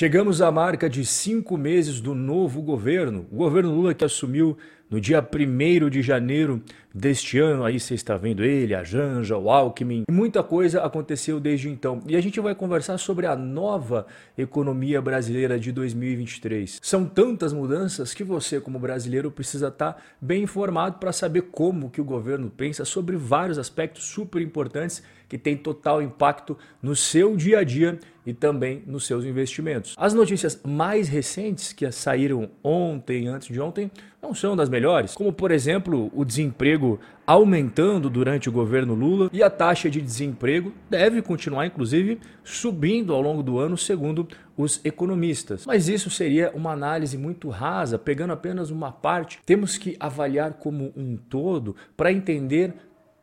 Chegamos à marca de cinco meses do novo governo. O governo Lula que assumiu no dia 1 de janeiro deste ano, aí você está vendo ele, a Janja, o Alckmin. Muita coisa aconteceu desde então. E a gente vai conversar sobre a nova economia brasileira de 2023. São tantas mudanças que você, como brasileiro, precisa estar bem informado para saber como que o governo pensa sobre vários aspectos super importantes que têm total impacto no seu dia a dia e também nos seus investimentos. As notícias mais recentes que saíram ontem, antes de ontem, não são das melhores, como por exemplo o desemprego aumentando durante o governo Lula e a taxa de desemprego deve continuar, inclusive, subindo ao longo do ano, segundo os economistas. Mas isso seria uma análise muito rasa, pegando apenas uma parte. Temos que avaliar como um todo para entender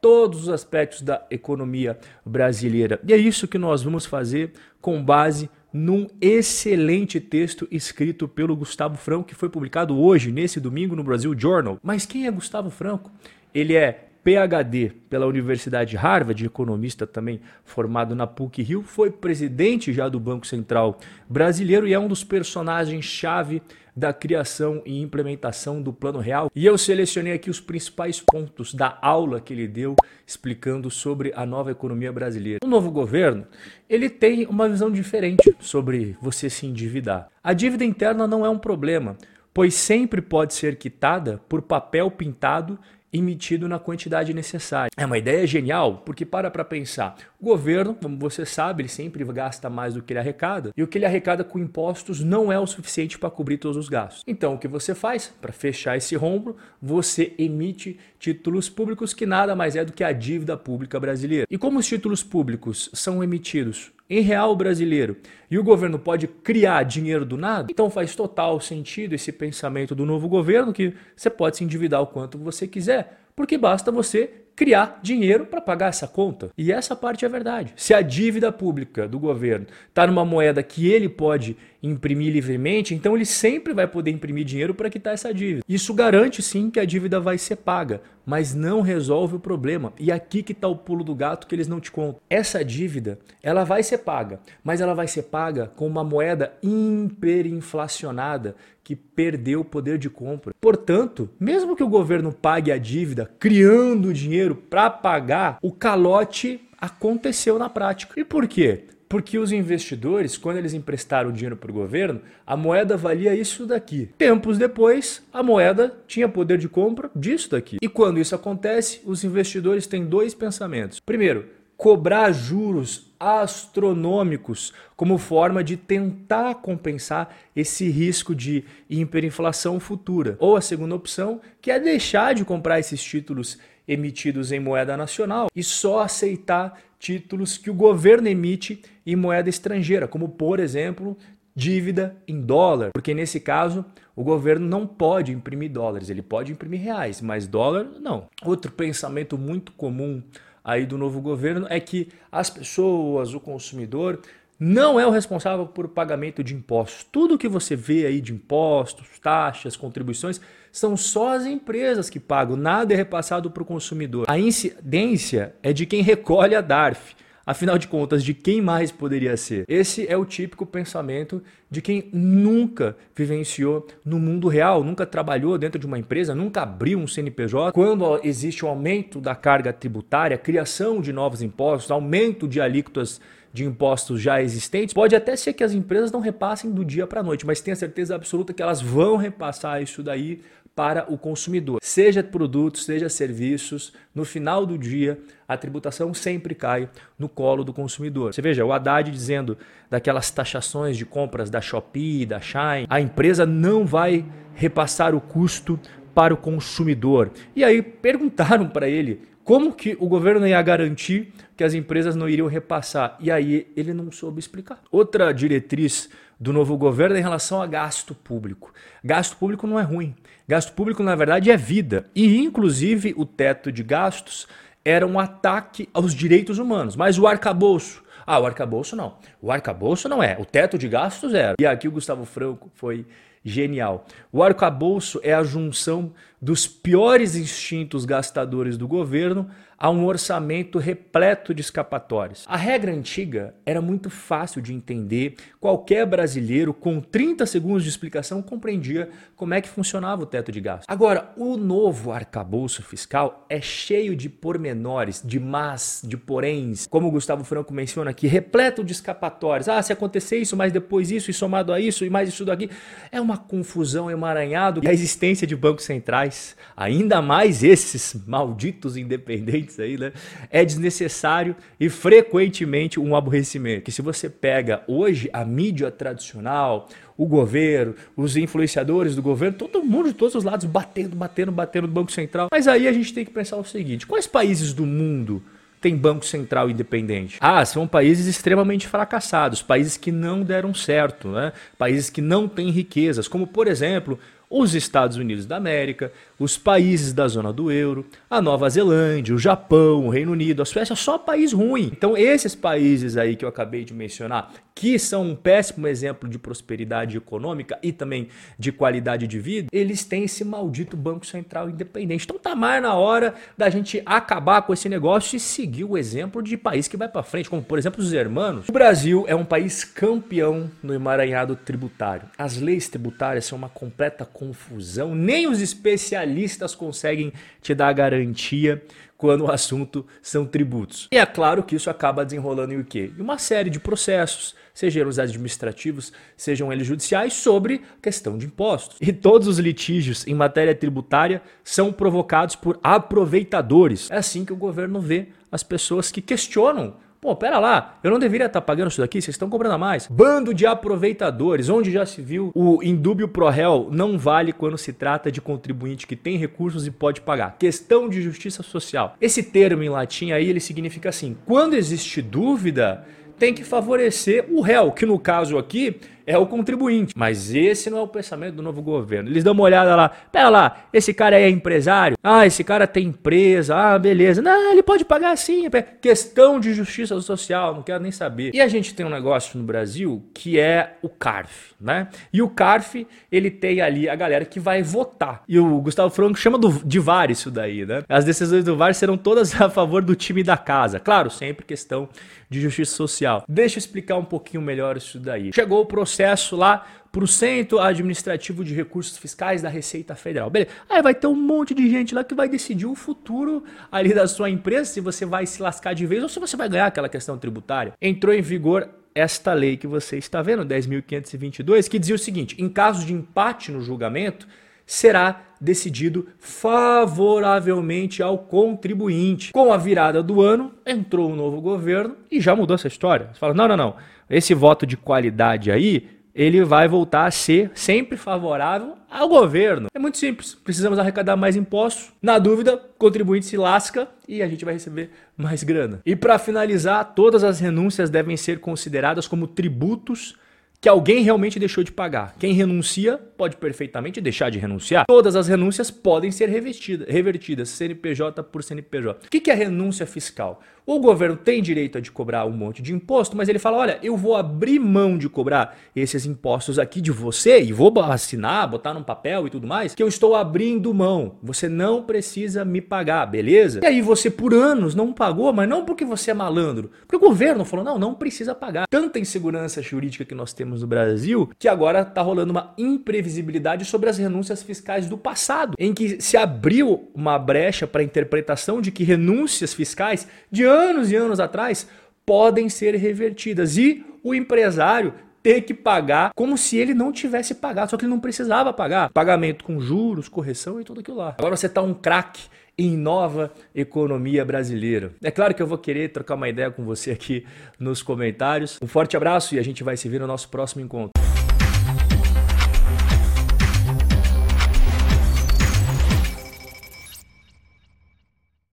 todos os aspectos da economia brasileira. E é isso que nós vamos fazer com base num excelente texto escrito pelo Gustavo Franco, que foi publicado hoje, nesse domingo, no Brasil Journal. Mas quem é Gustavo Franco? Ele é PhD pela Universidade de Harvard, economista também formado na PUC Rio, foi presidente já do Banco Central brasileiro e é um dos personagens-chave da criação e implementação do Plano Real. E eu selecionei aqui os principais pontos da aula que ele deu explicando sobre a nova economia brasileira. O novo governo, ele tem uma visão diferente sobre você se endividar. A dívida interna não é um problema, pois sempre pode ser quitada por papel pintado emitido na quantidade necessária. É uma ideia genial, porque para para pensar. O governo, como você sabe, ele sempre gasta mais do que ele arrecada, e o que ele arrecada com impostos não é o suficiente para cobrir todos os gastos. Então, o que você faz para fechar esse rombo? Você emite títulos públicos que nada mais é do que a dívida pública brasileira. E como os títulos públicos são emitidos em real brasileiro. E o governo pode criar dinheiro do nada, então faz total sentido esse pensamento do novo governo que você pode se endividar o quanto você quiser, porque basta você criar dinheiro para pagar essa conta. E essa parte é verdade. Se a dívida pública do governo está numa moeda que ele pode imprimir livremente, então ele sempre vai poder imprimir dinheiro para quitar essa dívida. Isso garante sim que a dívida vai ser paga, mas não resolve o problema. E aqui que está o pulo do gato que eles não te contam. Essa dívida, ela vai ser paga, mas ela vai ser paga com uma moeda hiperinflacionada que perdeu o poder de compra. Portanto, mesmo que o governo pague a dívida criando dinheiro para pagar, o calote aconteceu na prática. E por quê? Porque os investidores, quando eles emprestaram dinheiro para o governo, a moeda valia isso daqui. Tempos depois, a moeda tinha poder de compra disso daqui. E quando isso acontece, os investidores têm dois pensamentos. Primeiro, cobrar juros astronômicos como forma de tentar compensar esse risco de hiperinflação futura. Ou a segunda opção, que é deixar de comprar esses títulos emitidos em moeda nacional e só aceitar títulos que o governo emite em moeda estrangeira, como por exemplo, dívida em dólar, porque nesse caso o governo não pode imprimir dólares, ele pode imprimir reais, mas dólar não. Outro pensamento muito comum aí do novo governo é que as pessoas, o consumidor, não é o responsável por pagamento de impostos. Tudo que você vê aí de impostos, taxas, contribuições, são só as empresas que pagam, nada é repassado para o consumidor. A incidência é de quem recolhe a DARF. Afinal de contas, de quem mais poderia ser? Esse é o típico pensamento de quem nunca vivenciou no mundo real, nunca trabalhou dentro de uma empresa, nunca abriu um CNPJ. Quando existe um aumento da carga tributária, criação de novos impostos, aumento de alíquotas de impostos já existentes, pode até ser que as empresas não repassem do dia para a noite, mas tenha certeza absoluta que elas vão repassar isso daí para o consumidor. Seja produtos, seja serviços, no final do dia a tributação sempre cai no colo do consumidor. Você veja, o Haddad dizendo daquelas taxações de compras da Shopee, da Shine, a empresa não vai repassar o custo para o consumidor. E aí perguntaram para ele como que o governo ia garantir que as empresas não iriam repassar. E aí ele não soube explicar. Outra diretriz do novo governo é em relação a gasto público. Gasto público não é ruim. Gasto público, na verdade, é vida. E, inclusive, o teto de gastos era um ataque aos direitos humanos. Mas o arcabouço. Ah, o arcabouço não. O arcabouço não é. O teto de gastos era. E aqui o Gustavo Franco foi genial. O arcabouço é a junção dos piores instintos gastadores do governo a um orçamento repleto de escapatórias. A regra antiga era muito fácil de entender, qualquer brasileiro com 30 segundos de explicação compreendia como é que funcionava o teto de gastos. Agora, o novo arcabouço fiscal é cheio de pormenores, de mas, de poréns, como o Gustavo Franco menciona aqui, repleto de escapatórias. Ah, se acontecer isso, mas depois isso, e somado a isso, e mais isso daqui. É uma confusão emaranhado e a existência de bancos centrais, ainda mais esses malditos independentes aí, né? É desnecessário e frequentemente um aborrecimento. Que se você pega hoje a mídia tradicional, o governo, os influenciadores do governo, todo mundo de todos os lados batendo, batendo, batendo no Banco Central. Mas aí a gente tem que pensar o seguinte: quais países do mundo tem Banco Central independente? Ah, são países extremamente fracassados, países que não deram certo, né? países que não têm riquezas, como por exemplo os Estados Unidos da América, os países da zona do euro, a Nova Zelândia, o Japão, o Reino Unido, a Suécia, só país ruim. Então, esses países aí que eu acabei de mencionar, que são um péssimo exemplo de prosperidade econômica e também de qualidade de vida, eles têm esse maldito Banco Central independente. Então, tá mais na hora da gente acabar com esse negócio e seguir o exemplo de país que vai para frente, como por exemplo os hermanos. O Brasil é um país campeão no emaranhado tributário. As leis tributárias são uma completa confusão, nem os especialistas conseguem te dar garantia quando o assunto são tributos. E é claro que isso acaba desenrolando em o quê? Em uma série de processos, sejam os administrativos, sejam eles judiciais, sobre questão de impostos. E todos os litígios em matéria tributária são provocados por aproveitadores. É assim que o governo vê as pessoas que questionam Pô, pera lá, eu não deveria estar pagando isso daqui, vocês estão cobrando a mais. Bando de aproveitadores, onde já se viu o indúbio pro réu não vale quando se trata de contribuinte que tem recursos e pode pagar. Questão de justiça social. Esse termo em latim aí, ele significa assim, quando existe dúvida, tem que favorecer o réu, que no caso aqui é o contribuinte. Mas esse não é o pensamento do novo governo. Eles dão uma olhada lá, pera lá, esse cara é empresário? Ah, esse cara tem empresa, ah, beleza. Não, ele pode pagar sim. É questão de justiça social, não quero nem saber. E a gente tem um negócio no Brasil que é o CARF, né? E o CARF, ele tem ali a galera que vai votar. E o Gustavo Franco chama do, de VAR isso daí, né? As decisões do VAR serão todas a favor do time da casa. Claro, sempre questão de justiça social. Deixa eu explicar um pouquinho melhor isso daí. Chegou o processo lá para o Centro Administrativo de Recursos Fiscais da Receita Federal. Beleza. Aí vai ter um monte de gente lá que vai decidir o futuro ali da sua empresa, se você vai se lascar de vez ou se você vai ganhar aquela questão tributária. Entrou em vigor esta lei que você está vendo, 10.522, que dizia o seguinte: em caso de empate no julgamento, será decidido favoravelmente ao contribuinte. Com a virada do ano, entrou um novo governo e já mudou essa história. Você fala: não, não, não. Esse voto de qualidade aí, ele vai voltar a ser sempre favorável ao governo. É muito simples. Precisamos arrecadar mais impostos. Na dúvida, o contribuinte se lasca e a gente vai receber mais grana. E para finalizar, todas as renúncias devem ser consideradas como tributos que alguém realmente deixou de pagar. Quem renuncia pode perfeitamente deixar de renunciar. Todas as renúncias podem ser revertidas, CNPJ por CNPJ. O que é renúncia fiscal? O governo tem direito de cobrar um monte de imposto, mas ele fala: olha, eu vou abrir mão de cobrar esses impostos aqui de você e vou assinar, botar num papel e tudo mais, que eu estou abrindo mão. Você não precisa me pagar, beleza? E aí você por anos não pagou, mas não porque você é malandro, porque o governo falou: não, não precisa pagar. Tanta insegurança jurídica que nós temos no Brasil que agora está rolando uma imprevisibilidade sobre as renúncias fiscais do passado, em que se abriu uma brecha para a interpretação de que renúncias fiscais de anos e anos atrás podem ser revertidas e o empresário ter que pagar como se ele não tivesse pagado, só que ele não precisava pagar. Pagamento com juros, correção e tudo aquilo lá. Agora você está um craque em nova economia brasileira. É claro que eu vou querer trocar uma ideia com você aqui nos comentários. Um forte abraço e a gente vai se ver no nosso próximo encontro.